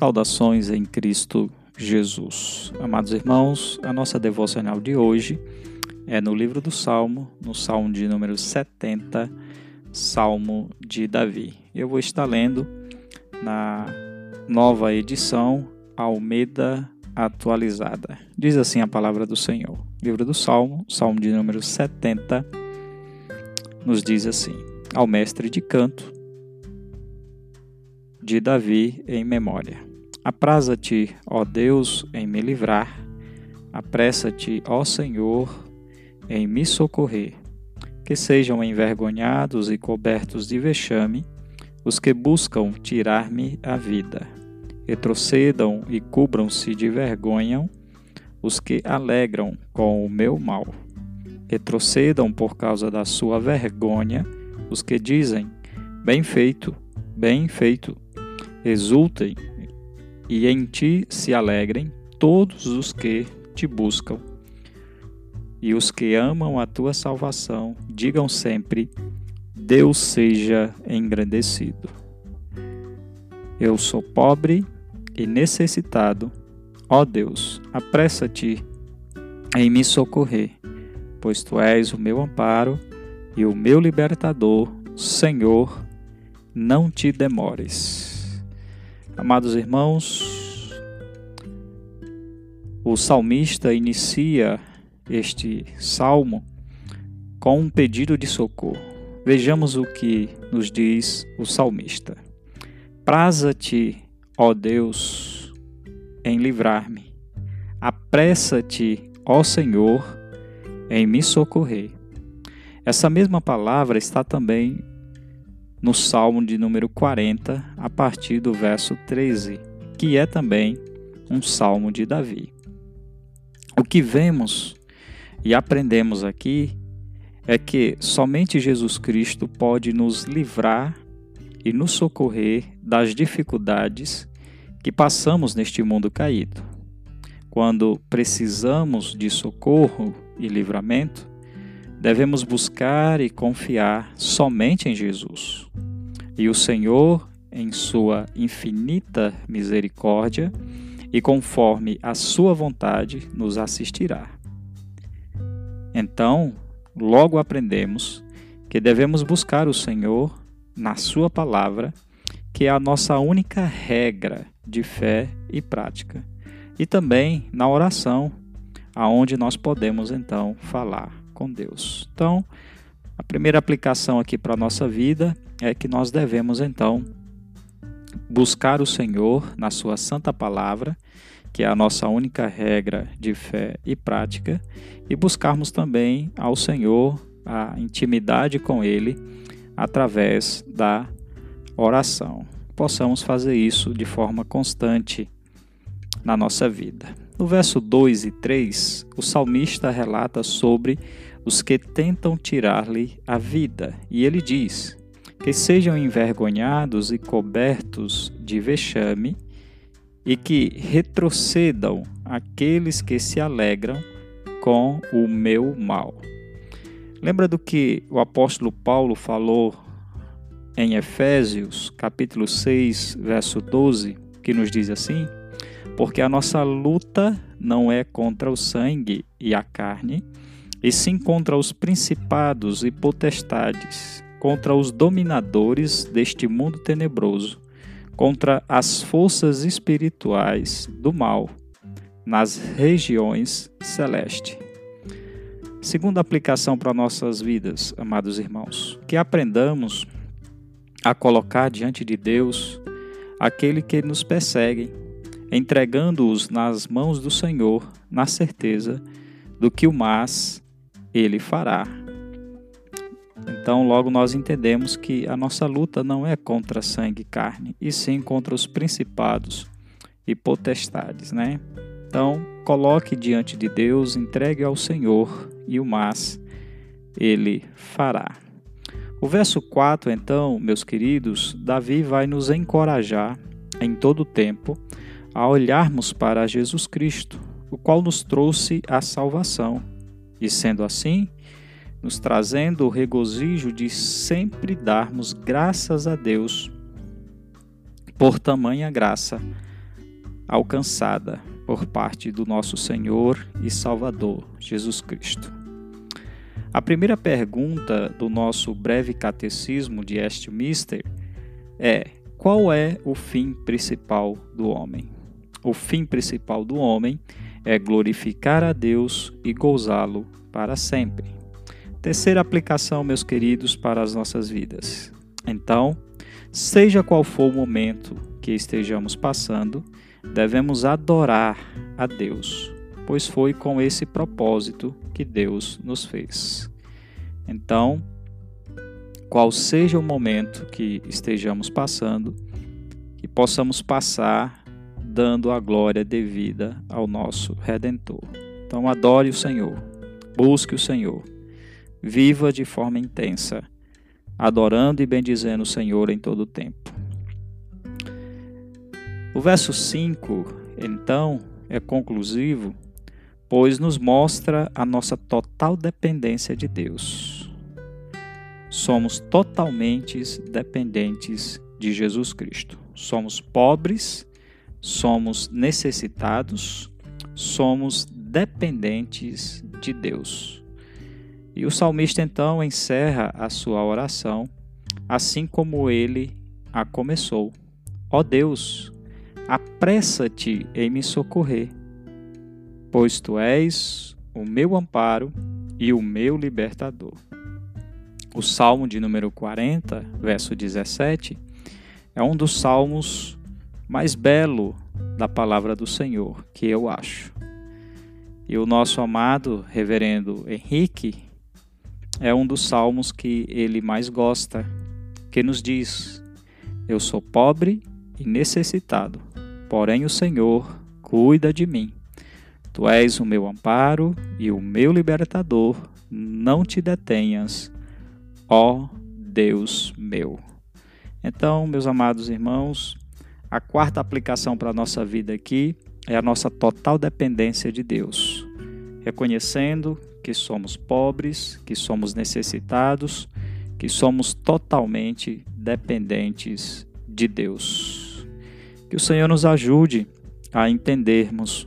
Saudações em Cristo Jesus. Amados irmãos, a nossa devocional de hoje é no livro do Salmo, no Salmo de número 70, Salmo de Davi. Eu vou estar lendo na nova edição Almeida atualizada. Diz assim a palavra do Senhor. Livro do Salmo, Salmo de número 70, nos diz assim: Ao mestre de canto de Davi em memória. Apraza-te, ó Deus, em me livrar, apressa-te, ó Senhor, em me socorrer. Que sejam envergonhados e cobertos de vexame os que buscam tirar-me a vida. Retrocedam e cubram-se de vergonha os que alegram com o meu mal. Retrocedam por causa da sua vergonha os que dizem: Bem feito, bem feito. Exultem e em ti se alegrem todos os que te buscam. E os que amam a tua salvação, digam sempre: Deus seja engrandecido. Eu sou pobre e necessitado. Ó Deus, apressa-te em me socorrer, pois tu és o meu amparo e o meu libertador. Senhor, não te demores. Amados irmãos, o salmista inicia este salmo com um pedido de socorro. Vejamos o que nos diz o salmista: Praza-te, ó Deus, em livrar-me. Apressa-te, ó Senhor, em me socorrer. Essa mesma palavra está também no Salmo de número 40, a partir do verso 13, que é também um salmo de Davi. O que vemos e aprendemos aqui é que somente Jesus Cristo pode nos livrar e nos socorrer das dificuldades que passamos neste mundo caído. Quando precisamos de socorro e livramento, devemos buscar e confiar somente em Jesus. E o Senhor, em sua infinita misericórdia e conforme a sua vontade, nos assistirá. Então, logo aprendemos que devemos buscar o Senhor na Sua palavra, que é a nossa única regra de fé e prática, e também na oração, aonde nós podemos então falar com Deus. Então, a primeira aplicação aqui para a nossa vida é que nós devemos então buscar o Senhor na Sua Santa Palavra, que é a nossa única regra de fé e prática, e buscarmos também ao Senhor a intimidade com Ele através da oração. Possamos fazer isso de forma constante na nossa vida. No verso 2 e 3, o salmista relata sobre os que tentam tirar-lhe a vida. E ele diz: Que sejam envergonhados e cobertos de vexame, e que retrocedam aqueles que se alegram com o meu mal. Lembra do que o apóstolo Paulo falou em Efésios, capítulo 6, verso 12, que nos diz assim: Porque a nossa luta não é contra o sangue e a carne, e sim contra os principados e potestades, contra os dominadores deste mundo tenebroso, contra as forças espirituais do mal nas regiões celestes. Segunda aplicação para nossas vidas, amados irmãos, que aprendamos a colocar diante de Deus aquele que nos persegue, entregando-os nas mãos do Senhor, na certeza do que o mas ele fará. Então, logo nós entendemos que a nossa luta não é contra sangue e carne, e sim contra os principados e potestades, né? Então, coloque diante de Deus, entregue ao Senhor e o mas ele fará. O verso 4, então, meus queridos, Davi vai nos encorajar em todo o tempo a olharmos para Jesus Cristo, o qual nos trouxe a salvação e sendo assim, nos trazendo o regozijo de sempre darmos graças a Deus por tamanha graça alcançada por parte do nosso Senhor e Salvador, Jesus Cristo. A primeira pergunta do nosso breve catecismo de Westminster é: qual é o fim principal do homem? O fim principal do homem é glorificar a Deus e gozá-lo para sempre. Terceira aplicação, meus queridos, para as nossas vidas. Então, seja qual for o momento que estejamos passando, devemos adorar a Deus, pois foi com esse propósito que Deus nos fez. Então, qual seja o momento que estejamos passando, que possamos passar dando a glória devida ao nosso Redentor. Então, adore o Senhor, busque o Senhor viva de forma intensa, adorando e bendizendo o Senhor em todo o tempo. O verso 5, então, é conclusivo, pois nos mostra a nossa total dependência de Deus. Somos totalmente dependentes de Jesus Cristo. Somos pobres, somos necessitados, somos dependentes de Deus. E o salmista então encerra a sua oração assim como ele a começou: Ó Deus, apressa-te em me socorrer, pois tu és o meu amparo e o meu libertador. O salmo de número 40, verso 17, é um dos salmos mais belo da palavra do Senhor, que eu acho. E o nosso amado reverendo Henrique é um dos salmos que ele mais gosta, que nos diz: Eu sou pobre e necessitado, porém o Senhor cuida de mim. Tu és o meu amparo e o meu libertador, não te detenhas, ó Deus meu. Então, meus amados irmãos, a quarta aplicação para a nossa vida aqui é a nossa total dependência de Deus, reconhecendo que somos pobres, que somos necessitados, que somos totalmente dependentes de Deus. Que o Senhor nos ajude a entendermos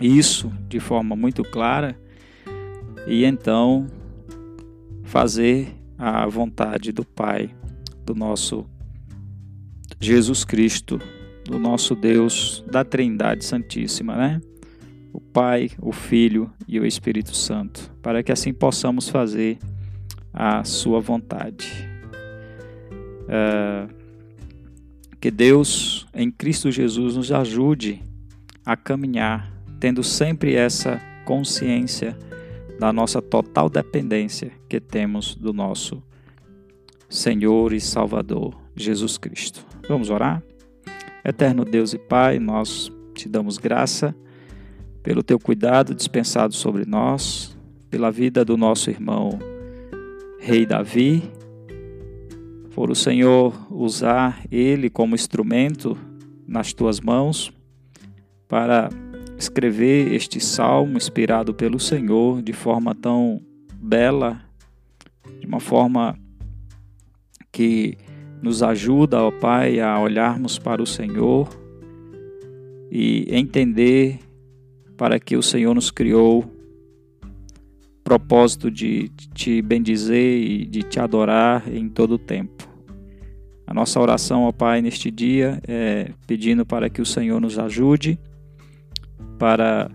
isso de forma muito clara e então fazer a vontade do Pai, do nosso Jesus Cristo, do nosso Deus, da Trindade Santíssima, né? o Pai, o Filho e o Espírito Santo, para que assim possamos fazer a Sua vontade. É, que Deus, em Cristo Jesus, nos ajude a caminhar, tendo sempre essa consciência da nossa total dependência que temos do nosso Senhor e Salvador Jesus Cristo. Vamos orar? Eterno Deus e Pai, nós te damos graça pelo teu cuidado dispensado sobre nós, pela vida do nosso irmão Rei Davi, por o Senhor usar ele como instrumento nas tuas mãos para escrever este salmo inspirado pelo Senhor de forma tão bela, de uma forma que nos ajuda, ó Pai, a olharmos para o Senhor e entender para que o Senhor nos criou propósito de te bendizer e de te adorar em todo o tempo. A nossa oração ao Pai neste dia é pedindo para que o Senhor nos ajude, para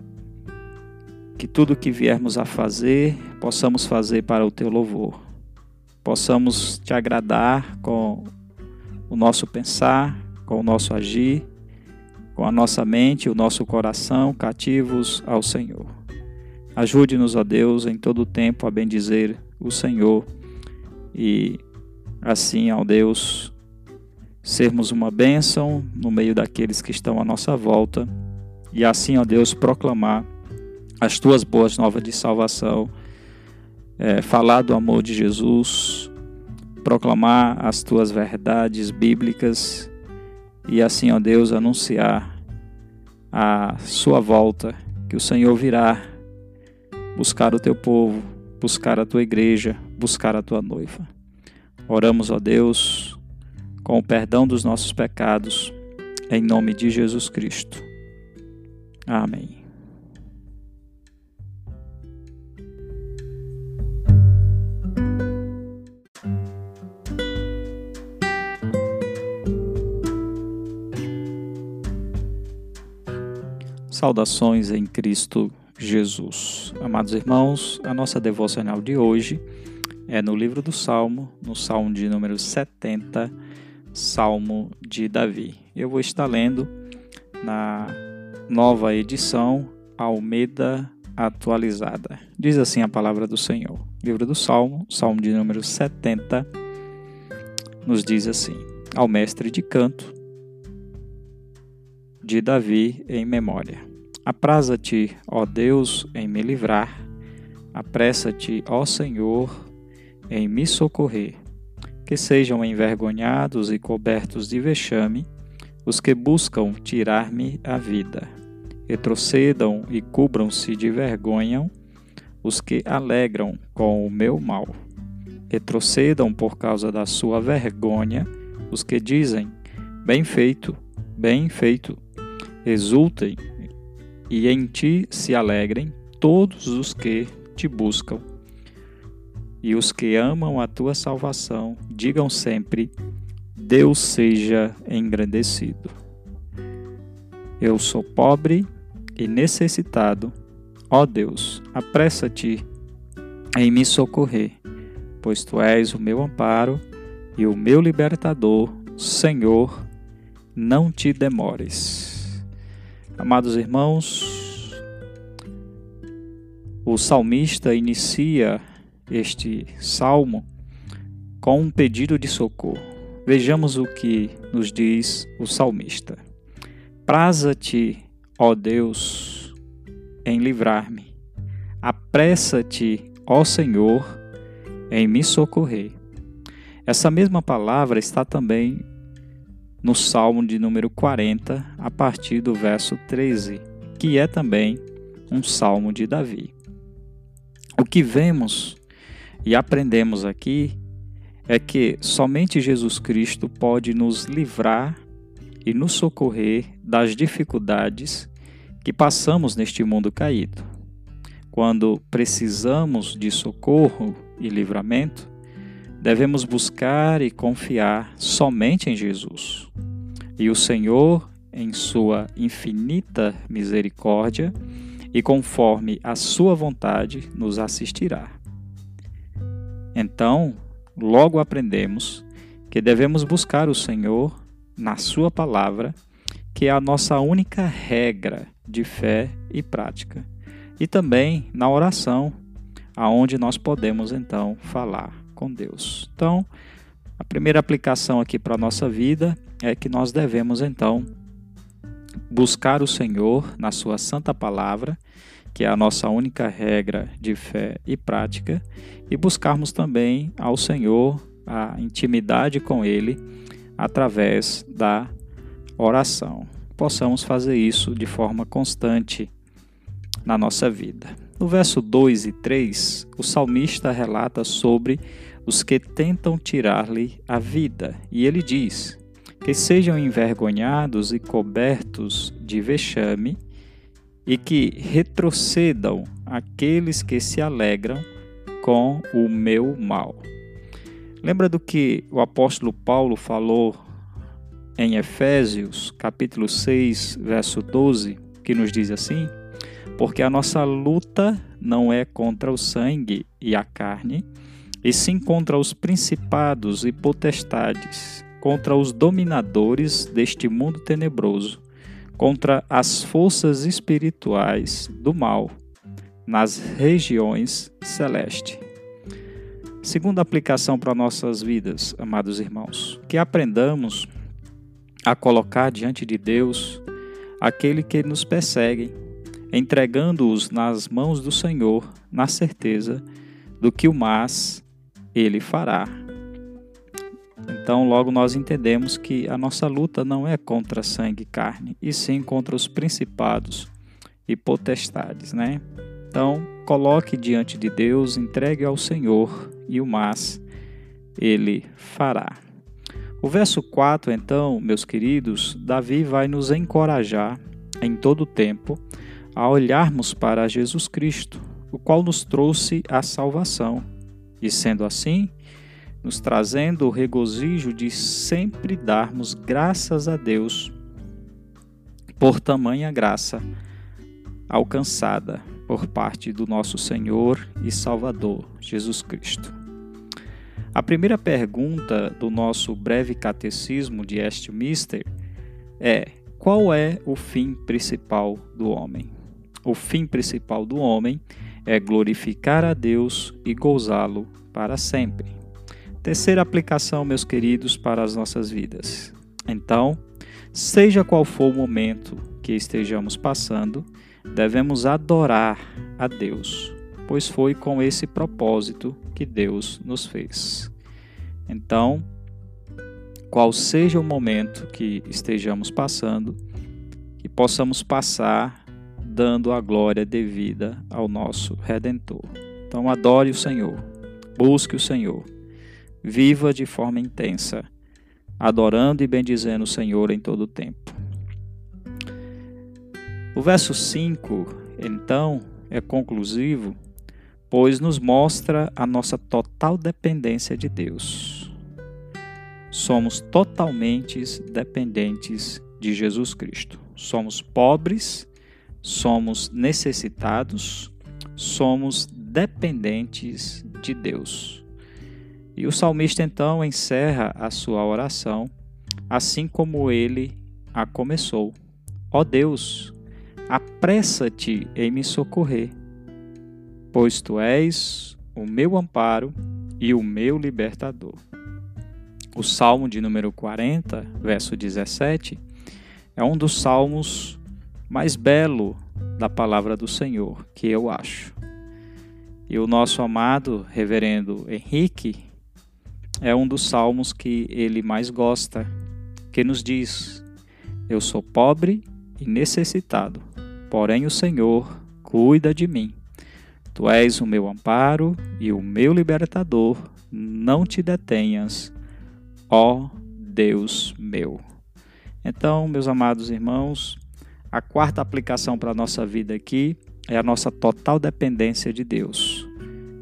que tudo que viermos a fazer, possamos fazer para o teu louvor. Possamos te agradar com o nosso pensar, com o nosso agir com a nossa mente o nosso coração cativos ao Senhor. Ajude-nos, ó Deus, em todo o tempo a bendizer o Senhor e assim, ó Deus, sermos uma bênção no meio daqueles que estão à nossa volta e assim, ó Deus, proclamar as tuas boas novas de salvação, é, falar do amor de Jesus, proclamar as tuas verdades bíblicas e assim, ó Deus, anunciar a sua volta, que o Senhor virá buscar o teu povo, buscar a tua igreja, buscar a tua noiva. Oramos, ó Deus, com o perdão dos nossos pecados, em nome de Jesus Cristo. Amém. Saudações em Cristo Jesus. Amados irmãos, a nossa devocional de hoje é no livro do Salmo, no Salmo de número 70, Salmo de Davi. Eu vou estar lendo na nova edição Almeida atualizada. Diz assim a palavra do Senhor. Livro do Salmo, Salmo de número 70, nos diz assim: Ao mestre de canto de Davi em memória. Apraza-te, ó Deus, em me livrar. Apressa-te, ó Senhor, em me socorrer. Que sejam envergonhados e cobertos de vexame os que buscam tirar-me a vida. Retrocedam e cubram-se de vergonha os que alegram com o meu mal. Retrocedam por causa da sua vergonha os que dizem: Bem feito, bem feito. Exultem e em ti se alegrem todos os que te buscam. E os que amam a tua salvação, digam sempre: Deus seja engrandecido. Eu sou pobre e necessitado. Ó Deus, apressa-te em me socorrer, pois tu és o meu amparo e o meu libertador. Senhor, não te demores. Amados irmãos, o salmista inicia este salmo com um pedido de socorro. Vejamos o que nos diz o salmista: Praza-te, ó Deus, em livrar-me. Apressa-te, ó Senhor, em me socorrer. Essa mesma palavra está também no Salmo de número 40, a partir do verso 13, que é também um salmo de Davi. O que vemos e aprendemos aqui é que somente Jesus Cristo pode nos livrar e nos socorrer das dificuldades que passamos neste mundo caído. Quando precisamos de socorro e livramento, devemos buscar e confiar somente em Jesus. E o Senhor, em sua infinita misericórdia e conforme a sua vontade, nos assistirá. Então, logo aprendemos que devemos buscar o Senhor na Sua palavra, que é a nossa única regra de fé e prática, e também na oração, aonde nós podemos então falar com Deus. Então, a primeira aplicação aqui para a nossa vida é que nós devemos então buscar o Senhor na Sua santa palavra que é a nossa única regra de fé e prática, e buscarmos também ao Senhor a intimidade com Ele através da oração. Possamos fazer isso de forma constante na nossa vida. No verso 2 e 3, o salmista relata sobre os que tentam tirar-lhe a vida, e ele diz: Que sejam envergonhados e cobertos de vexame e que retrocedam aqueles que se alegram com o meu mal. Lembra do que o apóstolo Paulo falou em Efésios, capítulo 6, verso 12, que nos diz assim: Porque a nossa luta não é contra o sangue e a carne, e sim contra os principados e potestades, contra os dominadores deste mundo tenebroso contra as forças espirituais do mal nas regiões celestes. Segunda aplicação para nossas vidas, amados irmãos, que aprendamos a colocar diante de Deus aquele que nos persegue, entregando-os nas mãos do Senhor, na certeza do que o mais ele fará. Então, logo nós entendemos que a nossa luta não é contra sangue e carne, e sim contra os principados e potestades, né? Então, coloque diante de Deus, entregue ao Senhor e o mais ele fará. O verso 4, então, meus queridos, Davi vai nos encorajar em todo o tempo a olharmos para Jesus Cristo, o qual nos trouxe a salvação, e sendo assim, nos trazendo o regozijo de sempre darmos graças a Deus por tamanha graça alcançada por parte do nosso Senhor e Salvador Jesus Cristo. A primeira pergunta do nosso breve catecismo de Westminster é: qual é o fim principal do homem? O fim principal do homem é glorificar a Deus e gozá-lo para sempre. Terceira aplicação, meus queridos, para as nossas vidas. Então, seja qual for o momento que estejamos passando, devemos adorar a Deus, pois foi com esse propósito que Deus nos fez. Então, qual seja o momento que estejamos passando, que possamos passar dando a glória devida ao nosso Redentor. Então, adore o Senhor, busque o Senhor, viva de forma intensa, adorando e bendizendo o Senhor em todo o tempo. O verso 5, então, é conclusivo, pois nos mostra a nossa total dependência de Deus. Somos totalmente dependentes de Jesus Cristo. Somos pobres, somos necessitados, somos dependentes de Deus. E o salmista então encerra a sua oração assim como ele a começou. Ó oh Deus, apressa-te em me socorrer, pois tu és o meu amparo e o meu libertador. O Salmo de número 40, verso 17, é um dos salmos mais belo da palavra do Senhor, que eu acho. E o nosso amado reverendo Henrique é um dos salmos que ele mais gosta, que nos diz: Eu sou pobre e necessitado, Porém, o Senhor cuida de mim. Tu és o meu amparo e o meu libertador. Não te detenhas, ó Deus meu. Então, meus amados irmãos, a quarta aplicação para a nossa vida aqui é a nossa total dependência de Deus,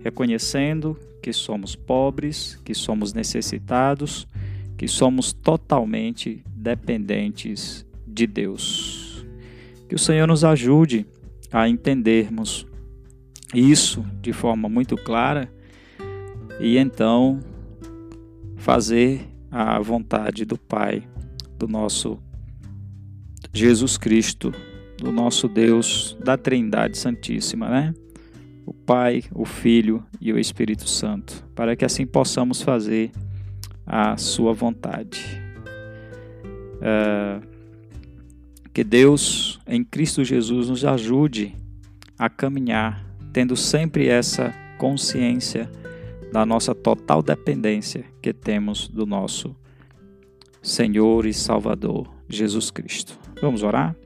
reconhecendo que somos pobres, que somos necessitados, que somos totalmente dependentes de Deus. Que o Senhor nos ajude a entendermos isso de forma muito clara e então fazer a vontade do Pai, do nosso Jesus Cristo, do nosso Deus, da Trindade Santíssima, né? O Pai, o Filho e o Espírito Santo, para que assim possamos fazer a Sua vontade. Uh, que Deus, em Cristo Jesus, nos ajude a caminhar, tendo sempre essa consciência da nossa total dependência que temos do nosso Senhor e Salvador Jesus Cristo. Vamos orar?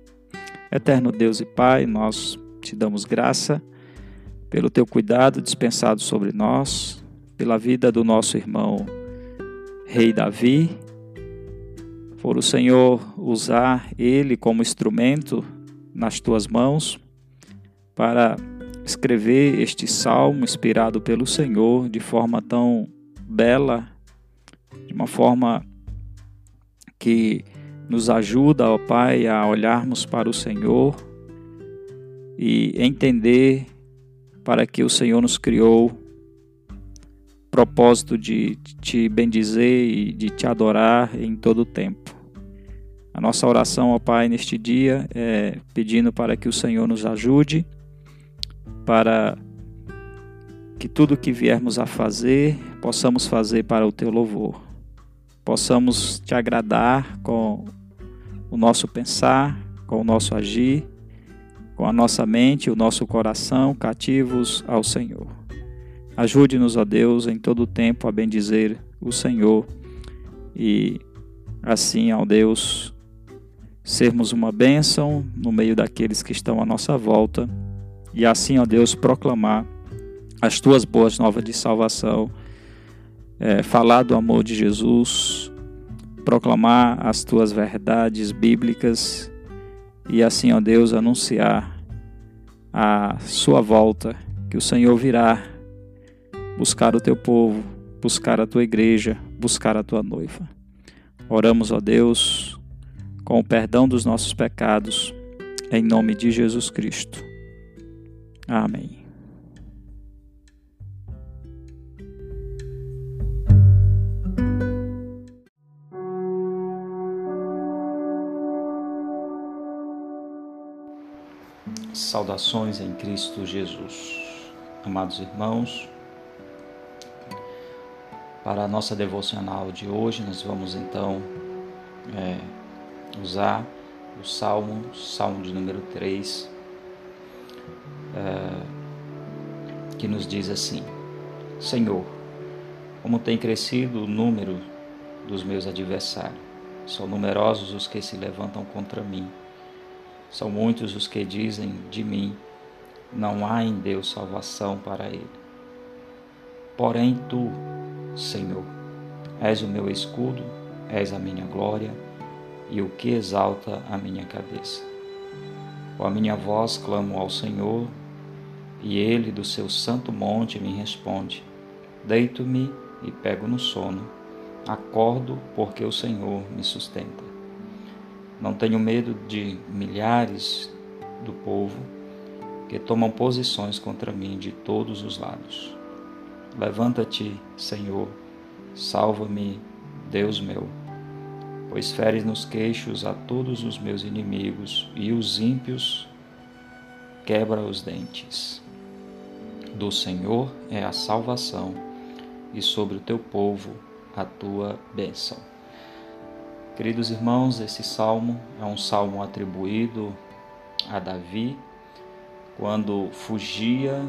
Eterno Deus e Pai, nós te damos graça pelo teu cuidado dispensado sobre nós, pela vida do nosso irmão Rei Davi por o Senhor usar ele como instrumento nas tuas mãos para escrever este salmo inspirado pelo Senhor de forma tão bela, de uma forma que nos ajuda, ó Pai, a olharmos para o Senhor e entender para que o Senhor nos criou propósito de te bendizer e de te adorar em todo o tempo. A nossa oração ao Pai neste dia é pedindo para que o Senhor nos ajude, para que tudo que viermos a fazer, possamos fazer para o teu louvor. Possamos te agradar com o nosso pensar, com o nosso agir, com a nossa mente, o nosso coração cativos ao Senhor. Ajude-nos, ó Deus, em todo o tempo a bendizer o Senhor e assim, ó Deus, sermos uma bênção no meio daqueles que estão à nossa volta e assim, ó Deus, proclamar as tuas boas novas de salvação, é, falar do amor de Jesus, proclamar as tuas verdades bíblicas e assim, ó Deus, anunciar a sua volta, que o Senhor virá buscar o teu povo, buscar a tua igreja, buscar a tua noiva. Oramos, ó Deus, com o perdão dos nossos pecados, em nome de Jesus Cristo. Amém. Saudações em Cristo Jesus. Amados irmãos, para a nossa devocional de hoje, nós vamos então é, usar o Salmo, Salmo de número 3, é, que nos diz assim: Senhor, como tem crescido o número dos meus adversários, são numerosos os que se levantam contra mim são muitos os que dizem de mim: não há em Deus salvação para ele. Porém, tu, Senhor, és o meu escudo, és a minha glória e o que exalta a minha cabeça. Com a minha voz clamo ao Senhor, e ele do seu santo monte me responde. Deito-me e pego no sono, acordo porque o Senhor me sustenta. Não tenho medo de milhares do povo que tomam posições contra mim de todos os lados. Levanta-te, Senhor, salva-me, Deus meu, pois feres nos queixos a todos os meus inimigos e os ímpios quebra os dentes. Do Senhor é a salvação e sobre o teu povo a tua bênção. Queridos irmãos, esse salmo é um salmo atribuído a Davi quando fugia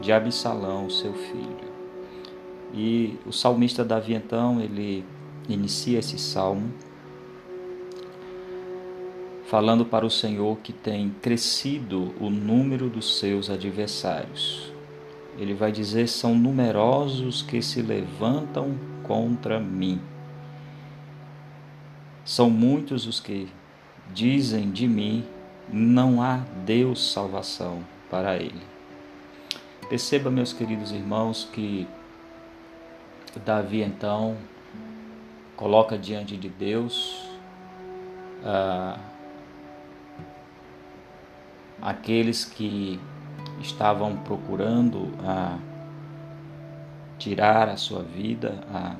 de Absalão, seu filho. E o salmista Davi então, ele inicia esse salmo falando para o Senhor que tem crescido o número dos seus adversários. Ele vai dizer: são numerosos que se levantam contra mim. São muitos os que dizem de mim: não há Deus salvação para ele. Perceba, meus queridos irmãos, que Davi então coloca diante de Deus ah, aqueles que estavam procurando a tirar a sua vida, a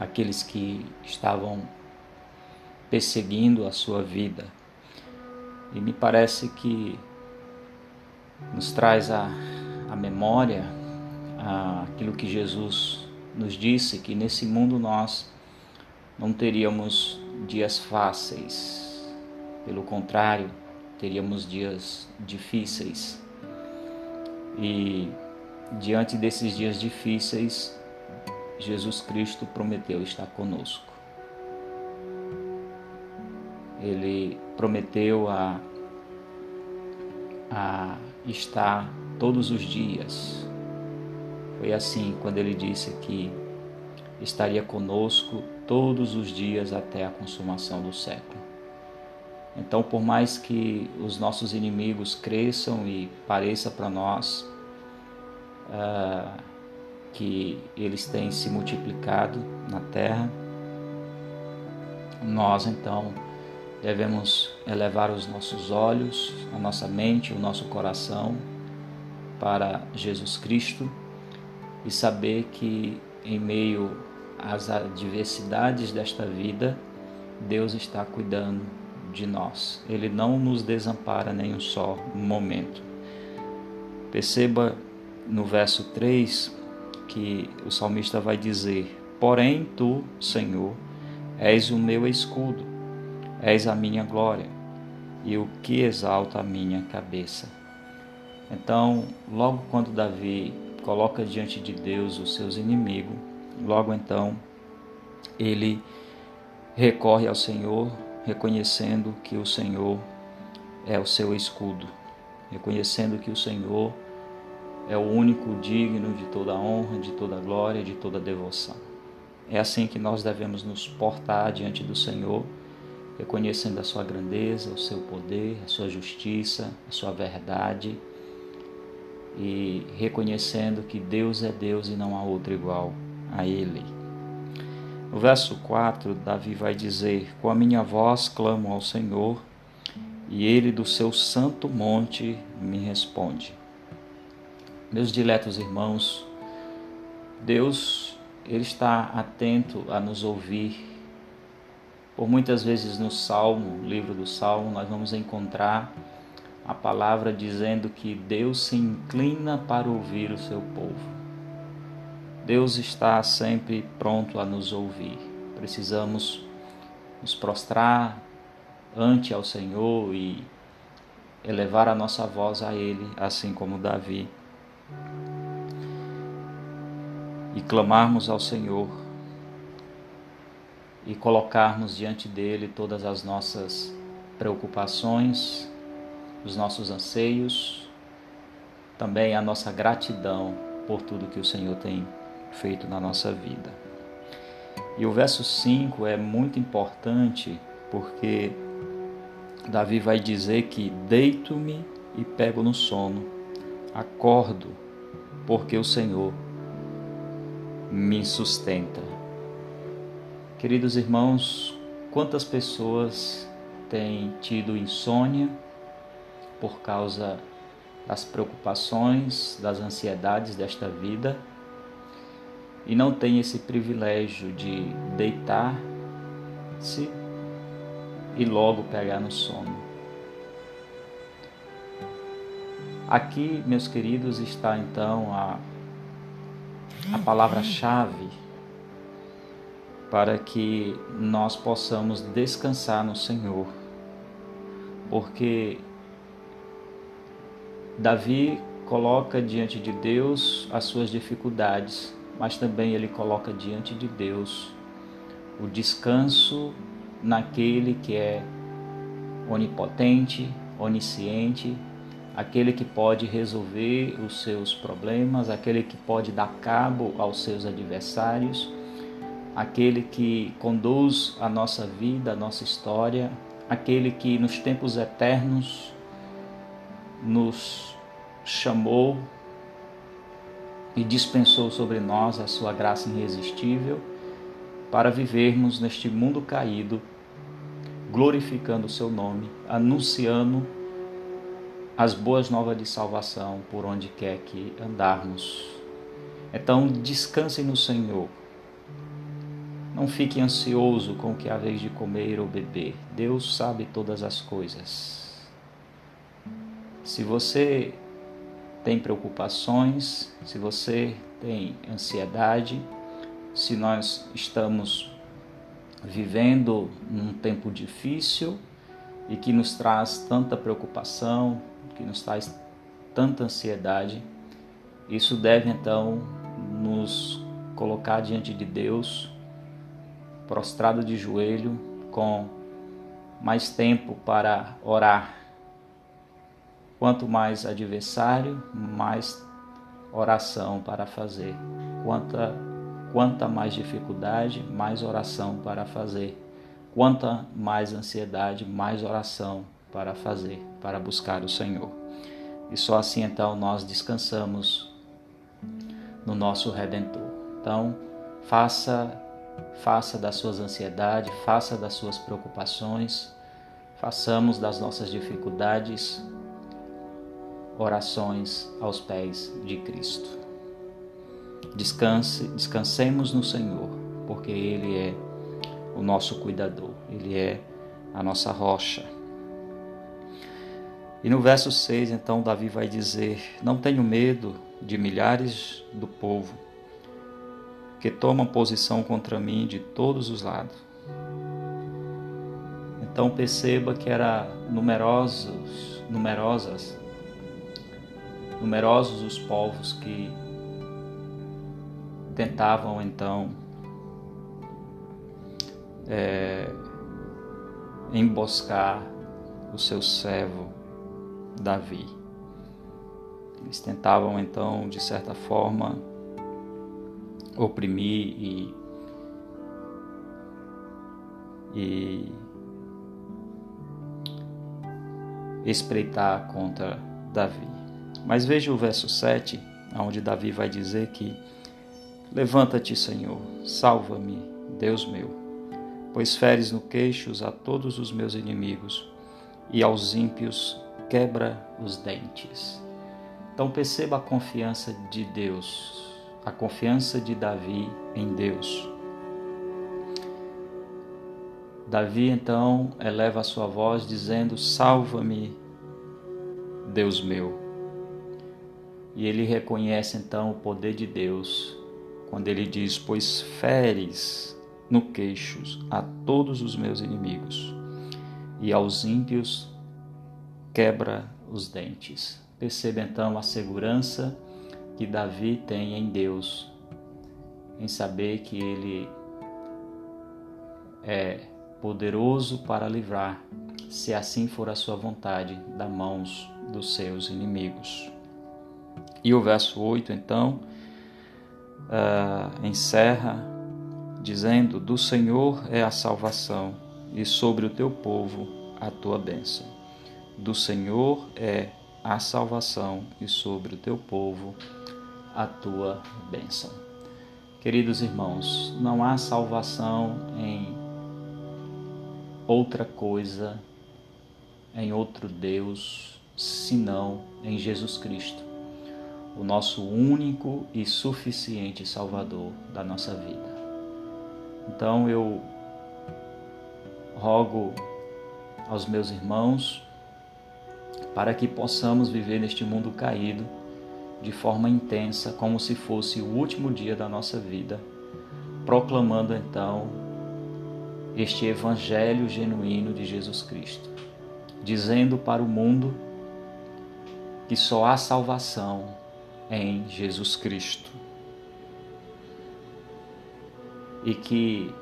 aqueles que estavam perseguindo a sua vida. E me parece que nos traz a, a memória a, aquilo que Jesus nos disse, que nesse mundo nós não teríamos dias fáceis, pelo contrário, teríamos dias difíceis. E diante desses dias difíceis, Jesus Cristo prometeu estar conosco. Ele prometeu a, a estar todos os dias. Foi assim quando ele disse que estaria conosco todos os dias até a consumação do século. Então, por mais que os nossos inimigos cresçam e pareça para nós uh, que eles têm se multiplicado na terra, nós então devemos elevar os nossos olhos, a nossa mente, o nosso coração para Jesus Cristo e saber que em meio às adversidades desta vida, Deus está cuidando de nós. Ele não nos desampara nem um só momento. Perceba no verso 3 que o salmista vai dizer: Porém, tu, Senhor, és o meu escudo, és a minha glória e o que exalta a minha cabeça. Então, logo quando Davi coloca diante de Deus os seus inimigos, logo então ele recorre ao Senhor, reconhecendo que o Senhor é o seu escudo, reconhecendo que o Senhor é o único digno de toda honra, de toda glória, de toda devoção. É assim que nós devemos nos portar diante do Senhor reconhecendo a sua grandeza, o seu poder, a sua justiça, a sua verdade e reconhecendo que Deus é Deus e não há outro igual a Ele. No verso 4, Davi vai dizer: Com a minha voz clamo ao Senhor, e Ele do seu santo monte me responde. Meus diletos irmãos, Deus ele está atento a nos ouvir. Por muitas vezes no Salmo, livro do Salmo, nós vamos encontrar a palavra dizendo que Deus se inclina para ouvir o seu povo. Deus está sempre pronto a nos ouvir. Precisamos nos prostrar ante ao Senhor e elevar a nossa voz a Ele, assim como Davi. E clamarmos ao Senhor e colocarmos diante dele todas as nossas preocupações, os nossos anseios, também a nossa gratidão por tudo que o Senhor tem feito na nossa vida. E o verso 5 é muito importante porque Davi vai dizer que deito-me e pego no sono, acordo porque o Senhor me sustenta. Queridos irmãos, quantas pessoas têm tido insônia por causa das preocupações, das ansiedades desta vida e não tem esse privilégio de deitar-se e logo pegar no sono. Aqui, meus queridos, está então a, a palavra-chave para que nós possamos descansar no Senhor. Porque Davi coloca diante de Deus as suas dificuldades mas também ele coloca diante de Deus o descanso naquele que é onipotente, onisciente, aquele que pode resolver os seus problemas, aquele que pode dar cabo aos seus adversários, aquele que conduz a nossa vida, a nossa história, aquele que nos tempos eternos nos chamou e dispensou sobre nós a sua graça irresistível para vivermos neste mundo caído, glorificando o seu nome, anunciando as boas novas de salvação por onde quer que andarmos. Então, descanse no Senhor. Não fique ansioso com o que há vez de comer ou beber. Deus sabe todas as coisas. Se você tem preocupações, se você tem ansiedade, se nós estamos vivendo num tempo difícil e que nos traz tanta preocupação, que nos traz tanta ansiedade, isso deve então nos colocar diante de Deus, prostrado de joelho, com mais tempo para orar Quanto mais adversário, mais oração para fazer. Quanta, quanta mais dificuldade, mais oração para fazer. Quanta mais ansiedade, mais oração para fazer, para buscar o Senhor. E só assim então nós descansamos no nosso Redentor. Então, faça faça das suas ansiedades, faça das suas preocupações, façamos das nossas dificuldades orações aos pés de Cristo. Descanse, descansemos no Senhor, porque Ele é o nosso cuidador, Ele é a nossa rocha. E no verso 6, então, Davi vai dizer: Não tenho medo de milhares do povo que tomam posição contra mim de todos os lados. Então perceba que era numerosos, numerosas Numerosos os povos que tentavam então é, emboscar o seu servo Davi. Eles tentavam então, de certa forma, oprimir e, e espreitar contra Davi. Mas veja o verso 7, onde Davi vai dizer que Levanta-te, Senhor, salva-me, Deus meu, pois feres no queixos a todos os meus inimigos e aos ímpios quebra os dentes. Então perceba a confiança de Deus, a confiança de Davi em Deus. Davi então eleva a sua voz dizendo: Salva-me, Deus meu. E ele reconhece então o poder de Deus quando ele diz: Pois feres no queixos a todos os meus inimigos, e aos ímpios quebra os dentes. Perceba então a segurança que Davi tem em Deus, em saber que ele é poderoso para livrar, se assim for a sua vontade, das mãos dos seus inimigos. E o verso 8, então, uh, encerra dizendo: Do Senhor é a salvação, e sobre o teu povo a tua bênção. Do Senhor é a salvação, e sobre o teu povo a tua bênção. Queridos irmãos, não há salvação em outra coisa, em outro Deus, senão em Jesus Cristo o nosso único e suficiente Salvador da nossa vida. Então eu rogo aos meus irmãos para que possamos viver neste mundo caído de forma intensa, como se fosse o último dia da nossa vida, proclamando então este Evangelho genuíno de Jesus Cristo, dizendo para o mundo que só há salvação em Jesus Cristo. E que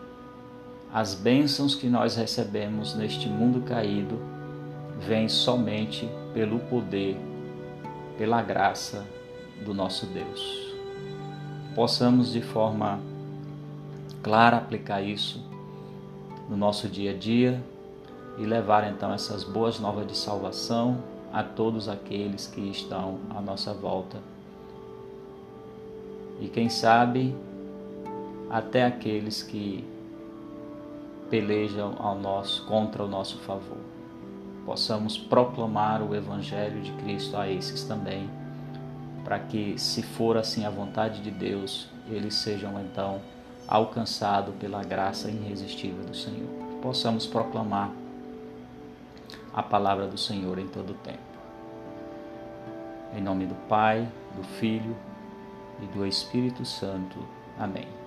as bênçãos que nós recebemos neste mundo caído vêm somente pelo poder, pela graça do nosso Deus. Possamos de forma clara aplicar isso no nosso dia a dia e levar então essas boas novas de salvação a todos aqueles que estão à nossa volta e quem sabe até aqueles que pelejam ao nosso contra o nosso favor. Possamos proclamar o evangelho de Cristo a esses também, para que, se for assim a vontade de Deus, eles sejam então alcançados pela graça irresistível do Senhor. Possamos proclamar a palavra do Senhor em todo o tempo. Em nome do Pai, do Filho e do Espírito Santo. Amém.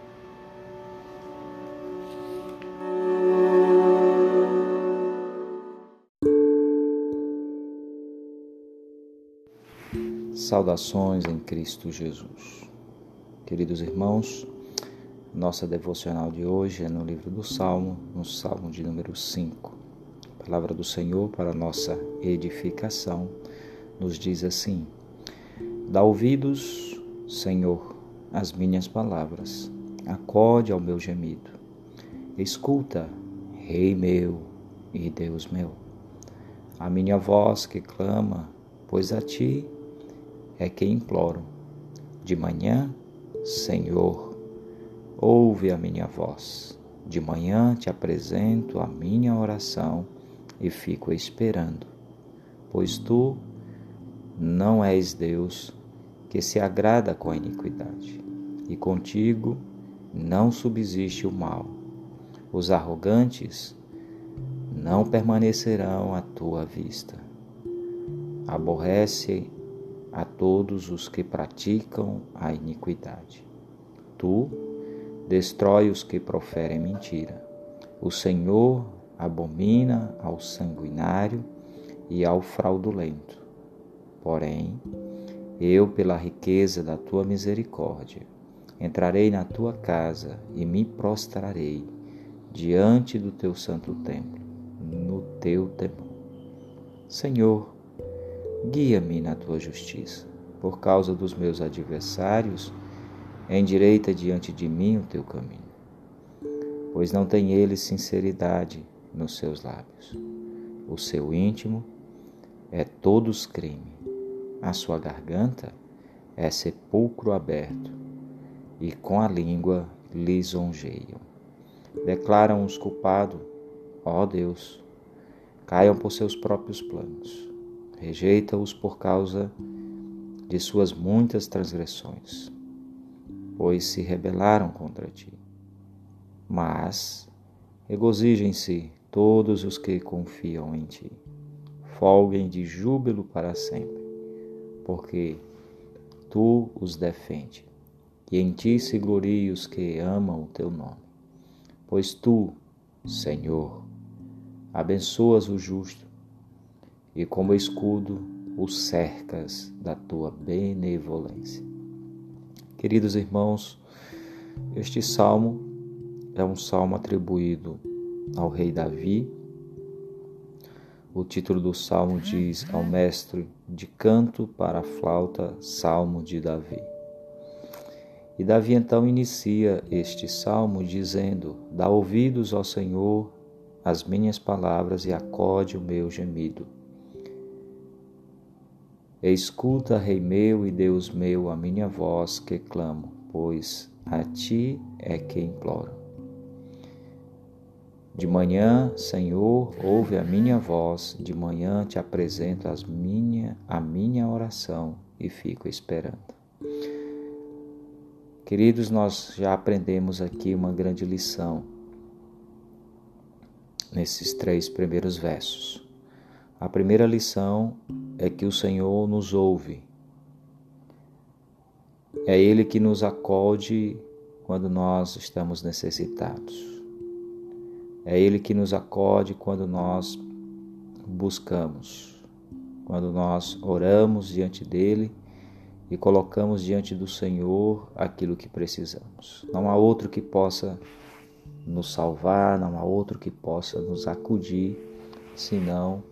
Saudações em Cristo Jesus. Queridos irmãos, nossa devocional de hoje é no livro do Salmo, no Salmo de número 5. A palavra do Senhor para nossa edificação nos diz assim: Dá ouvidos Senhor, as minhas palavras, acode ao meu gemido. Escuta, Rei meu e Deus meu, a minha voz que clama, pois a ti é que imploro. De manhã, Senhor, ouve a minha voz. De manhã te apresento a minha oração e fico esperando, pois tu não és Deus que se agrada com a iniquidade, e contigo não subsiste o mal. Os arrogantes não permanecerão à tua vista. Aborrece a todos os que praticam a iniquidade. Tu destrói os que proferem mentira. O Senhor abomina ao sanguinário e ao fraudulento. Porém, eu, pela riqueza da tua misericórdia, entrarei na tua casa e me prostrarei diante do teu santo templo, no teu temor. Senhor, guia-me na tua justiça, por causa dos meus adversários, endireita diante de mim o teu caminho, pois não tem eles sinceridade nos seus lábios. O seu íntimo é todos crime. A sua garganta é sepulcro aberto, e com a língua lisonjeiam. Declaram os culpados, ó Deus, caiam por seus próprios planos. Rejeita-os por causa de suas muitas transgressões, pois se rebelaram contra ti. Mas regozijem-se todos os que confiam em ti. Folguem de júbilo para sempre, porque tu os defende, e em ti se gloriem os que amam o teu nome. Pois tu, Senhor, abençoas o justo, e como escudo o cercas da tua benevolência. Queridos irmãos, este salmo é um salmo atribuído ao rei Davi. O título do salmo diz ao mestre de canto para a flauta, Salmo de Davi. E Davi então inicia este salmo dizendo: Dá ouvidos ao Senhor as minhas palavras e acode o meu gemido. Escuta, Rei meu e Deus meu, a minha voz que clamo, pois a ti é que imploro. De manhã, Senhor, ouve a minha voz, de manhã te apresento as minha, a minha oração e fico esperando. Queridos, nós já aprendemos aqui uma grande lição nesses três primeiros versos. A primeira lição é que o Senhor nos ouve. É Ele que nos acode quando nós estamos necessitados. É Ele que nos acode quando nós buscamos, quando nós oramos diante dEle e colocamos diante do Senhor aquilo que precisamos. Não há outro que possa nos salvar, não há outro que possa nos acudir, senão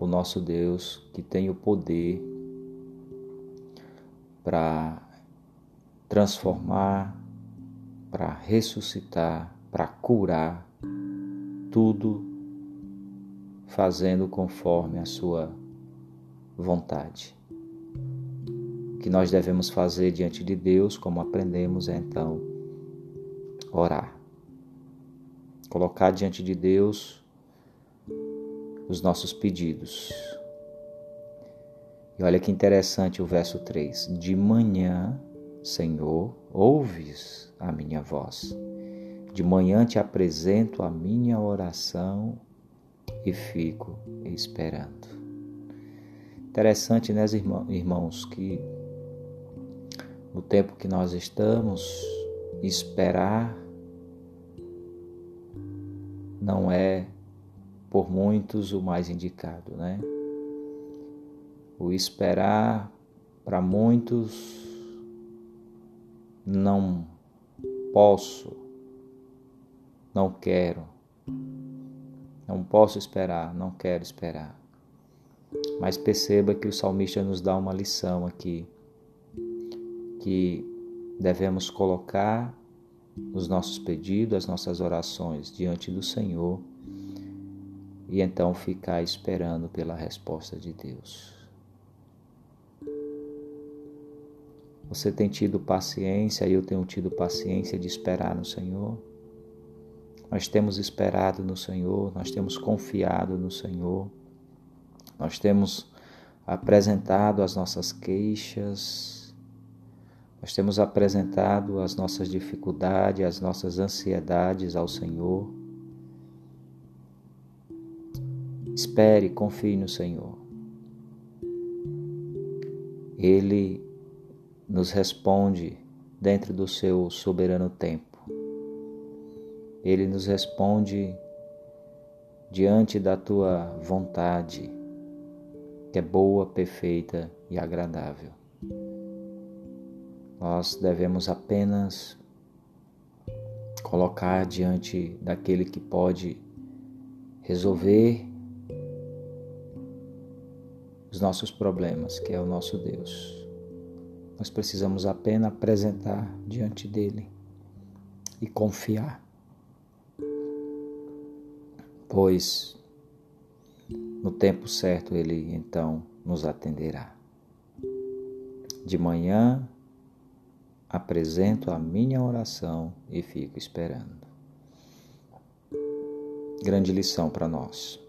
o nosso Deus que tem o poder para transformar, para ressuscitar, para curar tudo fazendo conforme a sua vontade. O que nós devemos fazer diante de Deus, como aprendemos, é então orar. Colocar diante de Deus os nossos pedidos. E olha que interessante o verso 3: De manhã, Senhor, ouves a minha voz. De manhã te apresento a minha oração e fico esperando. Interessante, né, irmãos, que no tempo que nós estamos, esperar não é por muitos o mais indicado, né? O esperar para muitos não posso não quero. Não posso esperar, não quero esperar. Mas perceba que o salmista nos dá uma lição aqui, que devemos colocar os nossos pedidos, as nossas orações diante do Senhor e então ficar esperando pela resposta de Deus. Você tem tido paciência, eu tenho tido paciência de esperar no Senhor? Nós temos esperado no Senhor, nós temos confiado no Senhor, nós temos apresentado as nossas queixas, nós temos apresentado as nossas dificuldades, as nossas ansiedades ao Senhor. Espere, confie no Senhor. Ele nos responde dentro do seu soberano tempo. Ele nos responde diante da tua vontade, que é boa, perfeita e agradável. Nós devemos apenas colocar diante daquele que pode resolver os nossos problemas, que é o nosso Deus. Nós precisamos apenas apresentar diante dele e confiar pois no tempo certo ele então nos atenderá. De manhã apresento a minha oração e fico esperando. Grande lição para nós,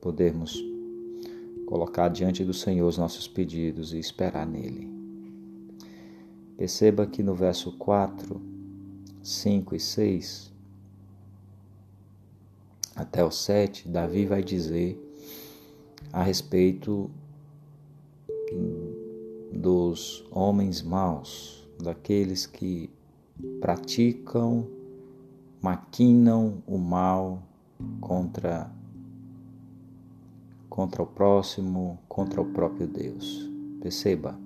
podermos colocar diante do Senhor os nossos pedidos e esperar nele. Perceba que no verso 4, 5 e 6, até o 7, Davi vai dizer a respeito dos homens maus, daqueles que praticam, maquinam o mal contra contra o próximo, contra o próprio Deus. Perceba,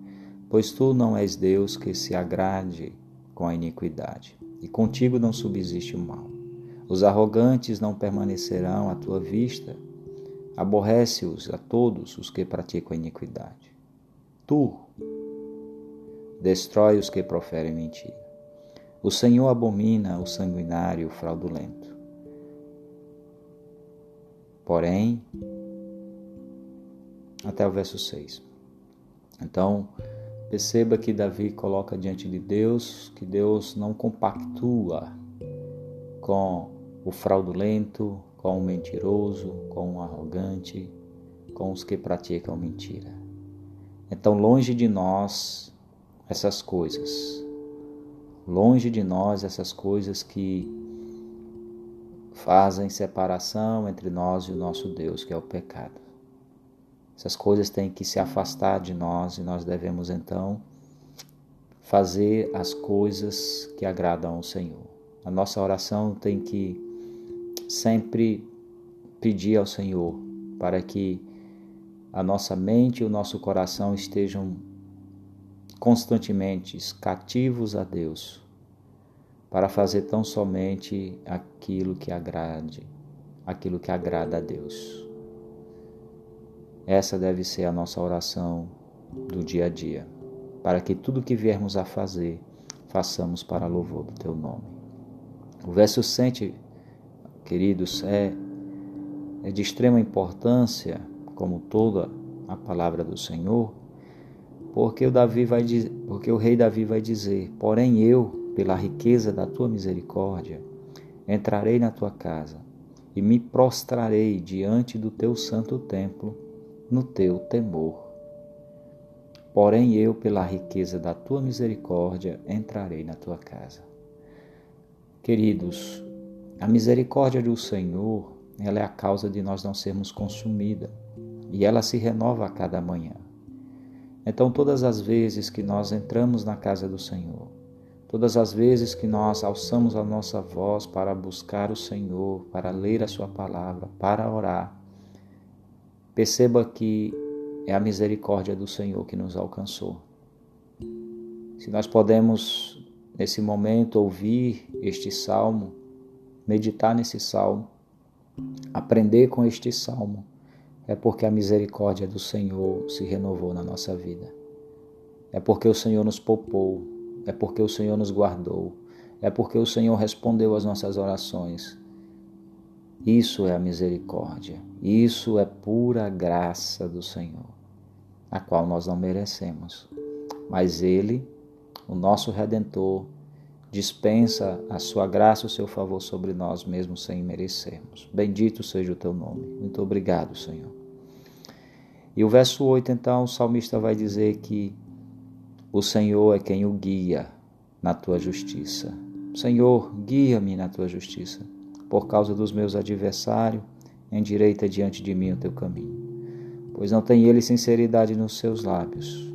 pois tu não és Deus que se agrade com a iniquidade, e contigo não subsiste o mal. Os arrogantes não permanecerão à tua vista, aborrece-os a todos os que praticam a iniquidade. Tu destrói os que proferem mentira. O Senhor abomina o sanguinário e o fraudulento. Porém, até o verso 6. Então, perceba que Davi coloca diante de Deus que Deus não compactua com o fraudulento, com o mentiroso, com o arrogante, com os que praticam mentira. Então, longe de nós essas coisas. Longe de nós essas coisas que fazem separação entre nós e o nosso Deus, que é o pecado. Essas coisas têm que se afastar de nós e nós devemos então fazer as coisas que agradam ao Senhor. A nossa oração tem que sempre pedir ao Senhor para que a nossa mente e o nosso coração estejam constantemente cativos a Deus, para fazer tão somente aquilo que agrade, aquilo que agrada a Deus. Essa deve ser a nossa oração do dia a dia, para que tudo que viermos a fazer, façamos para louvor do teu nome. O verso 7, queridos, é, é de extrema importância, como toda a palavra do Senhor, porque o, Davi vai, porque o rei Davi vai dizer: Porém eu, pela riqueza da tua misericórdia, entrarei na tua casa e me prostrarei diante do teu santo templo no teu temor. Porém, eu, pela riqueza da tua misericórdia, entrarei na tua casa. Queridos, a misericórdia do Senhor, ela é a causa de nós não sermos consumida e ela se renova a cada manhã. Então, todas as vezes que nós entramos na casa do Senhor, todas as vezes que nós alçamos a nossa voz para buscar o Senhor, para ler a Sua palavra, para orar, Perceba que é a misericórdia do Senhor que nos alcançou. Se nós podemos, nesse momento, ouvir este salmo, meditar nesse salmo, aprender com este salmo, é porque a misericórdia do Senhor se renovou na nossa vida. É porque o Senhor nos poupou, é porque o Senhor nos guardou, é porque o Senhor respondeu às nossas orações isso é a misericórdia, isso é pura graça do Senhor, a qual nós não merecemos. Mas Ele, o nosso Redentor, dispensa a sua graça o seu favor sobre nós, mesmo sem merecermos. Bendito seja o teu nome. Muito obrigado, Senhor. E o verso 8, então, o salmista vai dizer que o Senhor é quem o guia na tua justiça. Senhor, guia-me na tua justiça por causa dos meus adversários, endireita diante de mim o teu caminho. Pois não tem ele sinceridade nos seus lábios.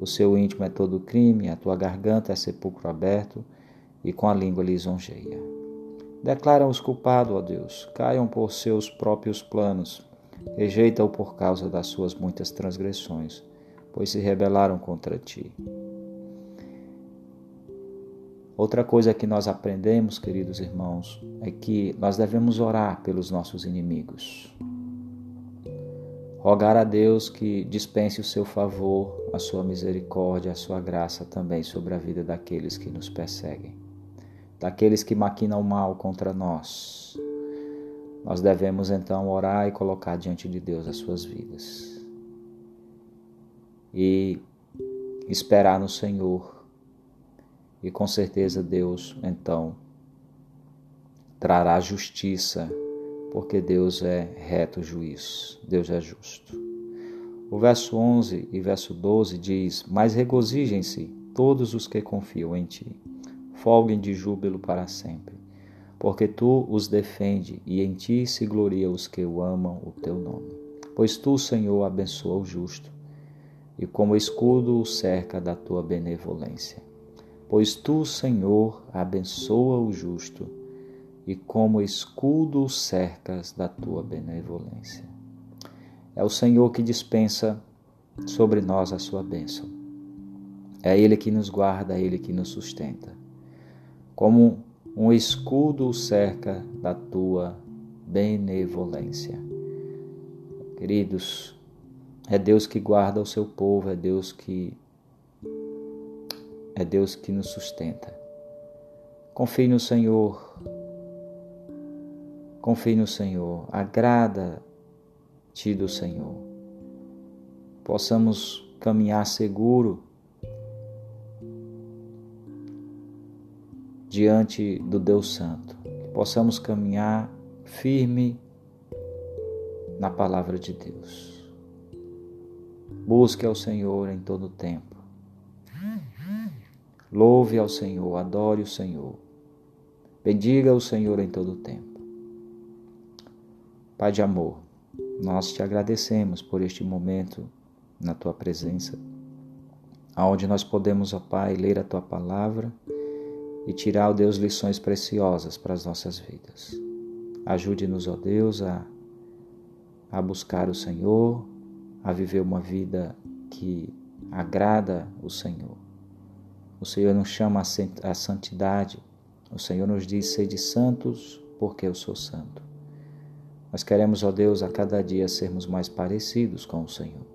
O seu íntimo é todo crime, a tua garganta é sepulcro aberto, e com a língua lisonjeia. Declara os culpados, ó Deus, caiam por seus próprios planos, rejeita-o por causa das suas muitas transgressões, pois se rebelaram contra ti. Outra coisa que nós aprendemos, queridos irmãos, é que nós devemos orar pelos nossos inimigos. Rogar a Deus que dispense o seu favor, a sua misericórdia, a sua graça também sobre a vida daqueles que nos perseguem, daqueles que maquinam mal contra nós. nós devemos então orar e colocar diante de Deus as suas vidas. E esperar no Senhor. E com certeza Deus então trará justiça, porque Deus é reto juiz, Deus é justo. O verso 11 e verso 12 diz: Mas regozijem-se todos os que confiam em ti, folguem de júbilo para sempre, porque tu os defende e em ti se gloria os que o amam o teu nome. Pois tu, Senhor, abençoa o justo e como escudo o cerca da tua benevolência. Pois tu, Senhor, abençoa o justo e como escudo o cercas da tua benevolência. É o Senhor que dispensa sobre nós a sua bênção. É Ele que nos guarda, é Ele que nos sustenta. Como um escudo o cerca da tua benevolência. Queridos, é Deus que guarda o seu povo, é Deus que é Deus que nos sustenta. Confie no Senhor. Confie no Senhor. Agrada-te do Senhor. Possamos caminhar seguro diante do Deus Santo. Que possamos caminhar firme na palavra de Deus. Busque ao Senhor em todo tempo. Louve ao Senhor, adore o Senhor. Bendiga o Senhor em todo tempo. Pai de amor, nós te agradecemos por este momento na tua presença, aonde nós podemos, ó Pai, ler a tua palavra e tirar, ó Deus, lições preciosas para as nossas vidas. Ajude-nos, ó Deus, a, a buscar o Senhor, a viver uma vida que agrada o Senhor. O Senhor nos chama a santidade. O Senhor nos diz: sede santos, porque eu sou santo. Nós queremos, ó Deus, a cada dia sermos mais parecidos com o Senhor.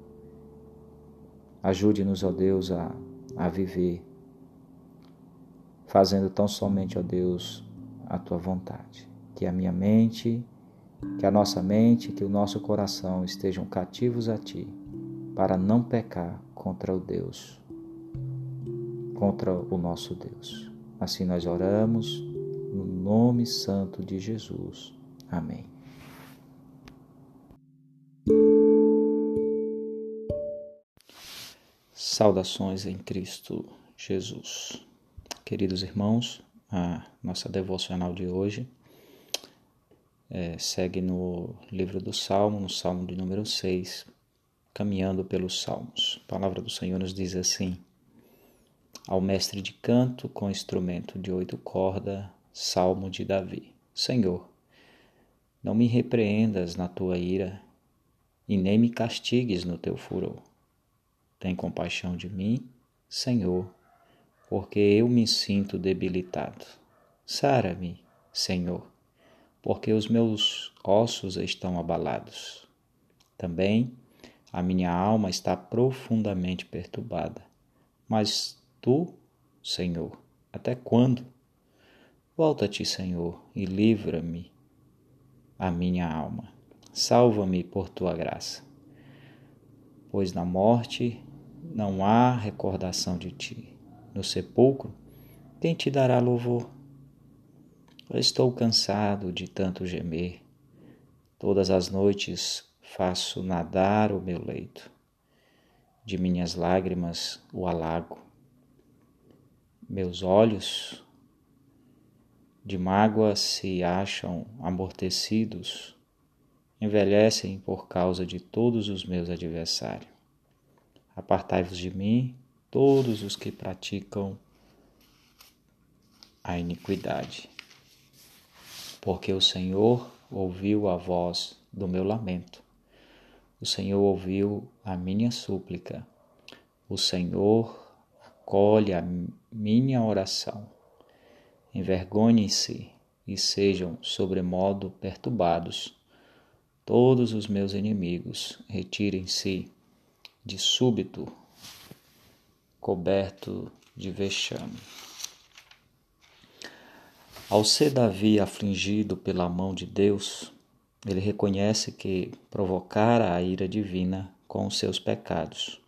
Ajude-nos, ó Deus, a, a viver, fazendo tão somente, ó Deus, a tua vontade. Que a minha mente que a nossa mente, que o nosso coração estejam cativos a Ti, para não pecar contra o Deus, contra o nosso Deus. Assim nós oramos, no nome santo de Jesus. Amém. Saudações em Cristo Jesus. Queridos irmãos, a nossa devocional de hoje é, segue no livro do Salmo, no Salmo de número 6, caminhando pelos Salmos. A palavra do Senhor nos diz assim: Ao mestre de canto com instrumento de oito cordas, Salmo de Davi. Senhor, não me repreendas na tua ira e nem me castigues no teu furor. Tem compaixão de mim, Senhor, porque eu me sinto debilitado. Sara-me, Senhor porque os meus ossos estão abalados. Também a minha alma está profundamente perturbada. Mas tu, Senhor, até quando? Volta-te, Senhor, e livra-me a minha alma. Salva-me por tua graça. Pois na morte não há recordação de ti. No sepulcro, quem te dará louvor? Estou cansado de tanto gemer. Todas as noites faço nadar o meu leito. De minhas lágrimas o alago. Meus olhos de mágoa se acham amortecidos, envelhecem por causa de todos os meus adversários. Apartai-vos de mim, todos os que praticam a iniquidade porque o Senhor ouviu a voz do meu lamento. O Senhor ouviu a minha súplica. O Senhor acolhe a minha oração. Envergonhem-se e sejam sobremodo perturbados. Todos os meus inimigos retirem-se de súbito, coberto de vexame. Ao ser Davi afligido pela mão de Deus, ele reconhece que provocara a ira divina com os seus pecados.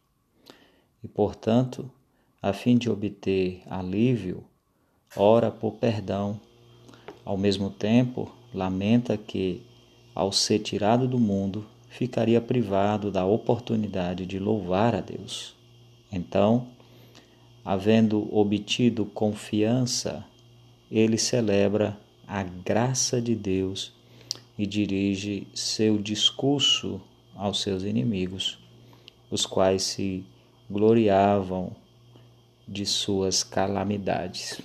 E, portanto, a fim de obter alívio, ora por perdão. Ao mesmo tempo, lamenta que, ao ser tirado do mundo, ficaria privado da oportunidade de louvar a Deus. Então, havendo obtido confiança, ele celebra a graça de Deus e dirige seu discurso aos seus inimigos, os quais se gloriavam de suas calamidades.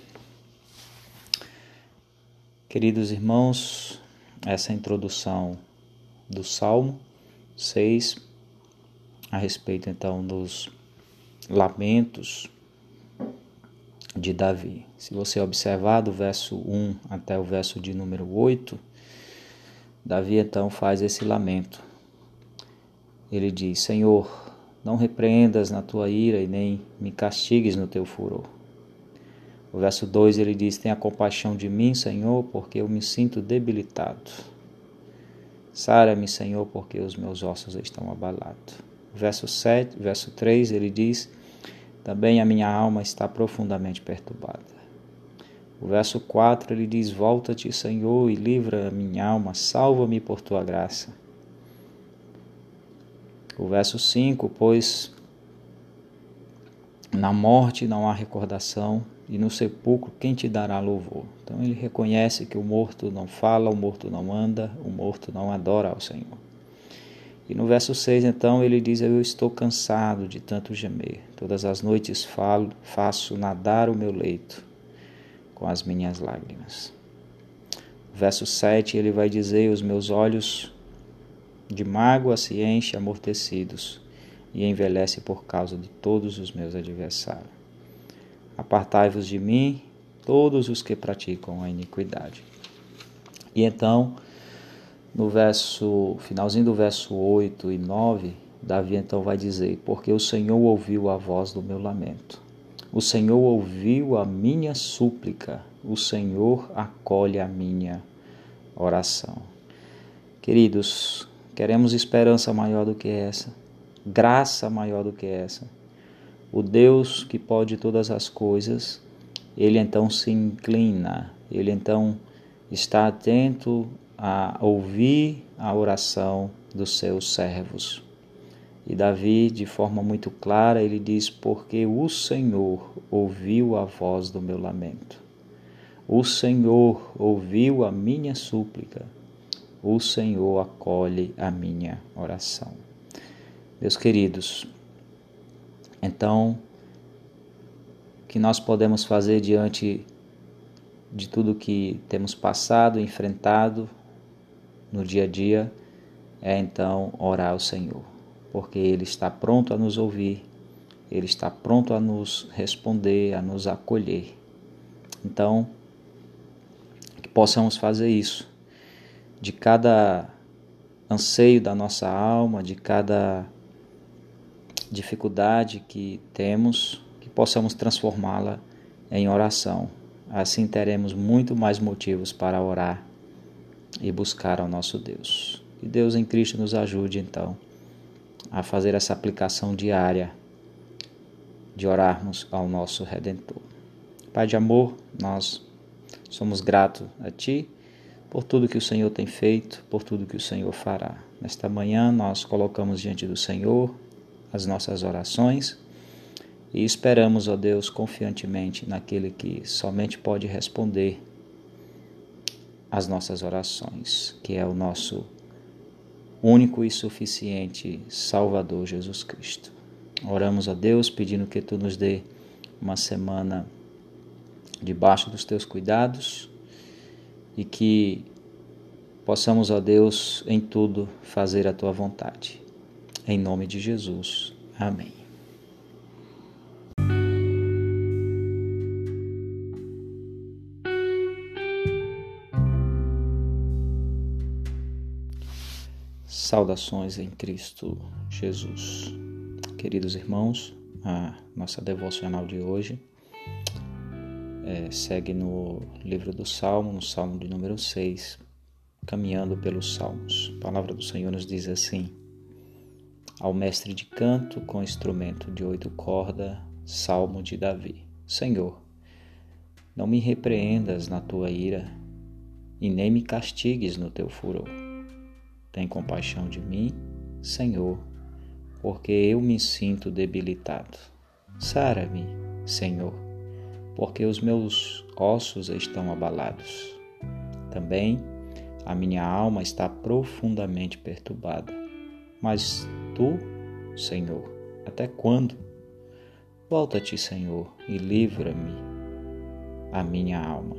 Queridos irmãos, essa introdução do Salmo 6, a respeito então dos lamentos de Davi. Se você observar do verso 1 até o verso de número 8, Davi então faz esse lamento. Ele diz: Senhor, não repreendas na tua ira e nem me castigues no teu furor. O verso 2 ele diz: Tenha compaixão de mim, Senhor, porque eu me sinto debilitado. Sara-me, Senhor, porque os meus ossos estão abalados. Verso 7, verso 3 ele diz: Também a minha alma está profundamente perturbada. O verso 4 ele diz: Volta-te, Senhor, e livra a minha alma, salva-me por tua graça. O verso 5: Pois na morte não há recordação, e no sepulcro quem te dará louvor? Então ele reconhece que o morto não fala, o morto não anda, o morto não adora ao Senhor. E no verso 6, então, ele diz: Eu estou cansado de tanto gemer. Todas as noites falo, faço nadar o meu leito com as minhas lágrimas. Verso 7 ele vai dizer: Os meus olhos de mágoa se enchem amortecidos e envelhece por causa de todos os meus adversários. Apartai-vos de mim, todos os que praticam a iniquidade. E então, no verso, finalzinho do verso 8 e 9, Davi então vai dizer: Porque o Senhor ouviu a voz do meu lamento o Senhor ouviu a minha súplica, o Senhor acolhe a minha oração. Queridos, queremos esperança maior do que essa, graça maior do que essa. O Deus que pode todas as coisas, ele então se inclina, ele então está atento a ouvir a oração dos seus servos. E Davi, de forma muito clara, ele diz: Porque o Senhor ouviu a voz do meu lamento. O Senhor ouviu a minha súplica. O Senhor acolhe a minha oração. Meus queridos, então, o que nós podemos fazer diante de tudo que temos passado, enfrentado no dia a dia, é então orar ao Senhor porque Ele está pronto a nos ouvir, Ele está pronto a nos responder, a nos acolher. Então, que possamos fazer isso, de cada anseio da nossa alma, de cada dificuldade que temos, que possamos transformá-la em oração. Assim teremos muito mais motivos para orar e buscar ao nosso Deus. Que Deus em Cristo nos ajude então a fazer essa aplicação diária de orarmos ao nosso Redentor. Pai de amor, nós somos gratos a Ti por tudo que o Senhor tem feito, por tudo que o Senhor fará. Nesta manhã nós colocamos diante do Senhor as nossas orações e esperamos, ó Deus, confiantemente naquele que somente pode responder às nossas orações, que é o nosso único e suficiente Salvador Jesus Cristo. Oramos a Deus pedindo que tu nos dê uma semana debaixo dos teus cuidados e que possamos, ó Deus, em tudo fazer a tua vontade. Em nome de Jesus. Amém. Saudações em Cristo Jesus. Queridos irmãos, a nossa devocional de hoje é, segue no livro do Salmo, no Salmo de número 6, caminhando pelos salmos. A palavra do Senhor nos diz assim: Ao mestre de canto com instrumento de oito cordas, salmo de Davi. Senhor, não me repreendas na tua ira e nem me castigues no teu furor. Tem compaixão de mim, Senhor, porque eu me sinto debilitado. Sara-me, Senhor, porque os meus ossos estão abalados. Também a minha alma está profundamente perturbada. Mas tu, Senhor, até quando? Volta-te, Senhor, e livra-me a minha alma.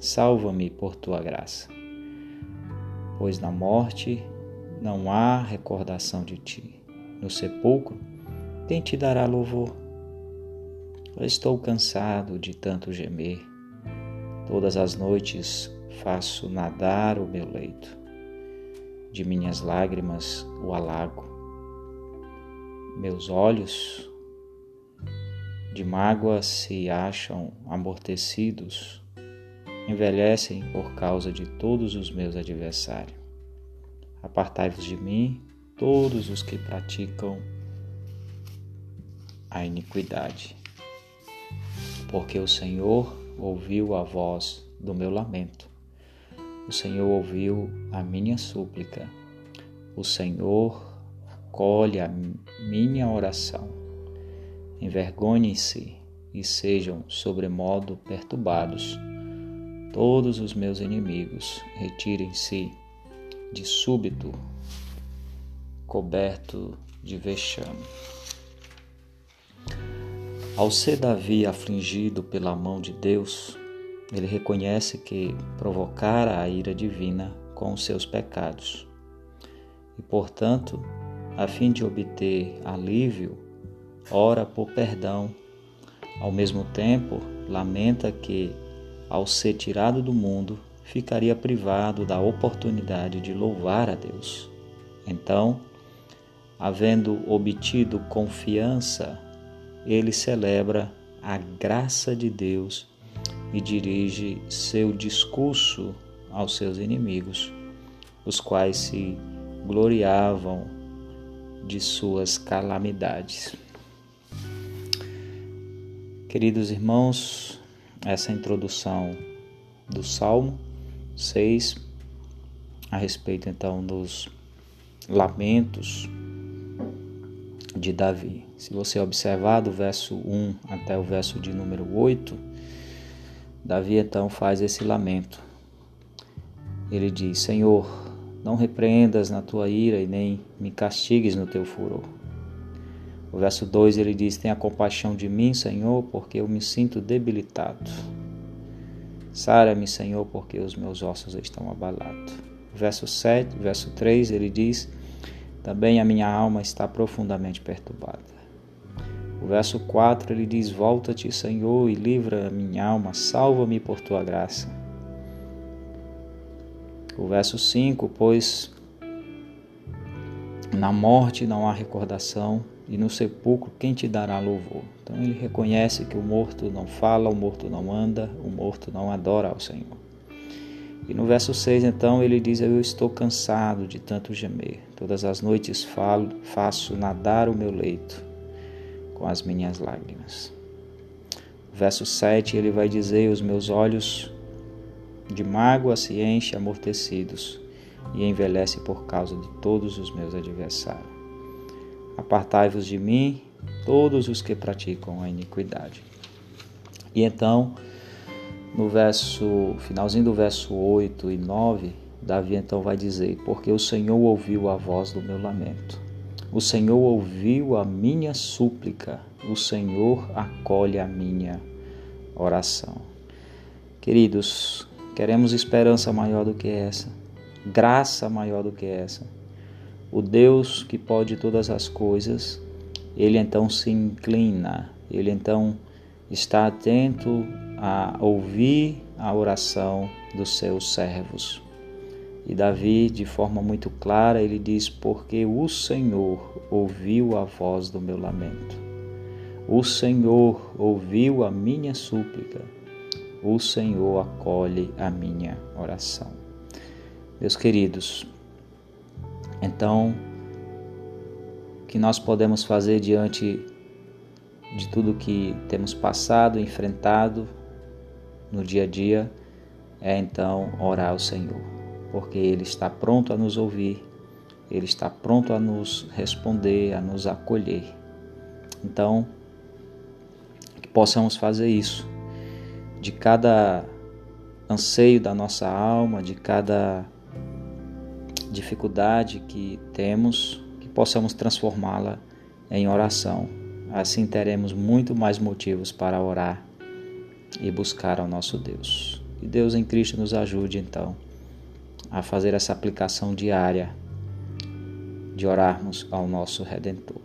Salva-me por tua graça. Pois na morte não há recordação de ti. No sepulcro, quem te dará louvor? Eu estou cansado de tanto gemer. Todas as noites faço nadar o meu leito. De minhas lágrimas o alago. Meus olhos de mágoa se acham amortecidos, envelhecem por causa de todos os meus adversários. Apartai-vos de mim, todos os que praticam a iniquidade, porque o Senhor ouviu a voz do meu lamento o Senhor ouviu a minha súplica. O Senhor acolhe a minha oração. Envergonhem-se e sejam sobremodo perturbados. Todos os meus inimigos retirem-se de súbito, coberto de vexame. Ao ser Davi afligido pela mão de Deus, ele reconhece que provocara a ira divina com os seus pecados. E, portanto, a fim de obter alívio, ora por perdão. Ao mesmo tempo, lamenta que, ao ser tirado do mundo, ficaria privado da oportunidade de louvar a Deus. Então, havendo obtido confiança, ele celebra a graça de Deus e dirige seu discurso aos seus inimigos, os quais se gloriavam de suas calamidades. Queridos irmãos, essa introdução do Salmo 6, a respeito então dos lamentos de Davi. Se você observar do verso 1 até o verso de número 8, Davi então faz esse lamento. Ele diz: Senhor, não repreendas na tua ira e nem me castigues no teu furor. O verso 2 ele diz: Tenha compaixão de mim, Senhor, porque eu me sinto debilitado. Sara-me, Senhor, porque os meus ossos estão abalados. Verso 7, verso 3 ele diz: Também a minha alma está profundamente perturbada. O verso 4 ele diz: Volta-te, Senhor, e livra a minha alma, salva-me por tua graça. O verso 5: Pois na morte não há recordação, e no sepulcro quem te dará louvor? Então ele reconhece que o morto não fala, o morto não anda, o morto não adora ao Senhor. E no verso 6, então, ele diz: Eu estou cansado de tanto gemer. Todas as noites falo, faço nadar o meu leito com as minhas lágrimas. Verso 7 ele vai dizer: Os meus olhos de mágoa se enchem amortecidos e envelhece por causa de todos os meus adversários. Apartai-vos de mim, todos os que praticam a iniquidade. E então, no verso, finalzinho do verso 8 e 9, Davi então vai dizer: Porque o Senhor ouviu a voz do meu lamento o Senhor ouviu a minha súplica, o Senhor acolhe a minha oração. Queridos, queremos esperança maior do que essa, graça maior do que essa. O Deus que pode todas as coisas, ele então se inclina, ele então está atento a ouvir a oração dos seus servos. E Davi, de forma muito clara, ele diz: Porque o Senhor ouviu a voz do meu lamento. O Senhor ouviu a minha súplica. O Senhor acolhe a minha oração. Meus queridos, então, o que nós podemos fazer diante de tudo que temos passado, enfrentado no dia a dia, é então orar ao Senhor, porque Ele está pronto a nos ouvir, Ele está pronto a nos responder, a nos acolher. Então, que possamos fazer isso, de cada anseio da nossa alma, de cada dificuldade que temos, que possamos transformá-la em oração. Assim teremos muito mais motivos para orar e buscar ao nosso Deus. Que Deus em Cristo nos ajude então a fazer essa aplicação diária de orarmos ao nosso Redentor.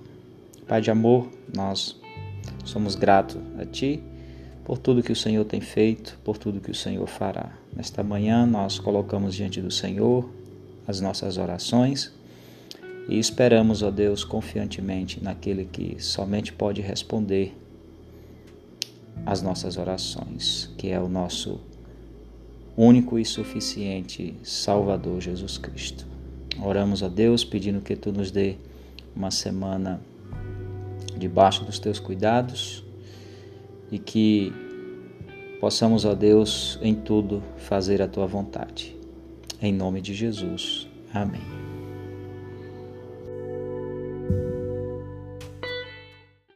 Pai de amor, nós somos gratos a Ti por tudo que o Senhor tem feito, por tudo que o Senhor fará. Nesta manhã nós colocamos diante do Senhor as nossas orações e esperamos, ó Deus, confiantemente naquele que somente pode responder às nossas orações, que é o nosso único e suficiente Salvador Jesus Cristo. Oramos a Deus pedindo que tu nos dê uma semana debaixo dos teus cuidados e que possamos, ó Deus, em tudo fazer a tua vontade. Em nome de Jesus. Amém.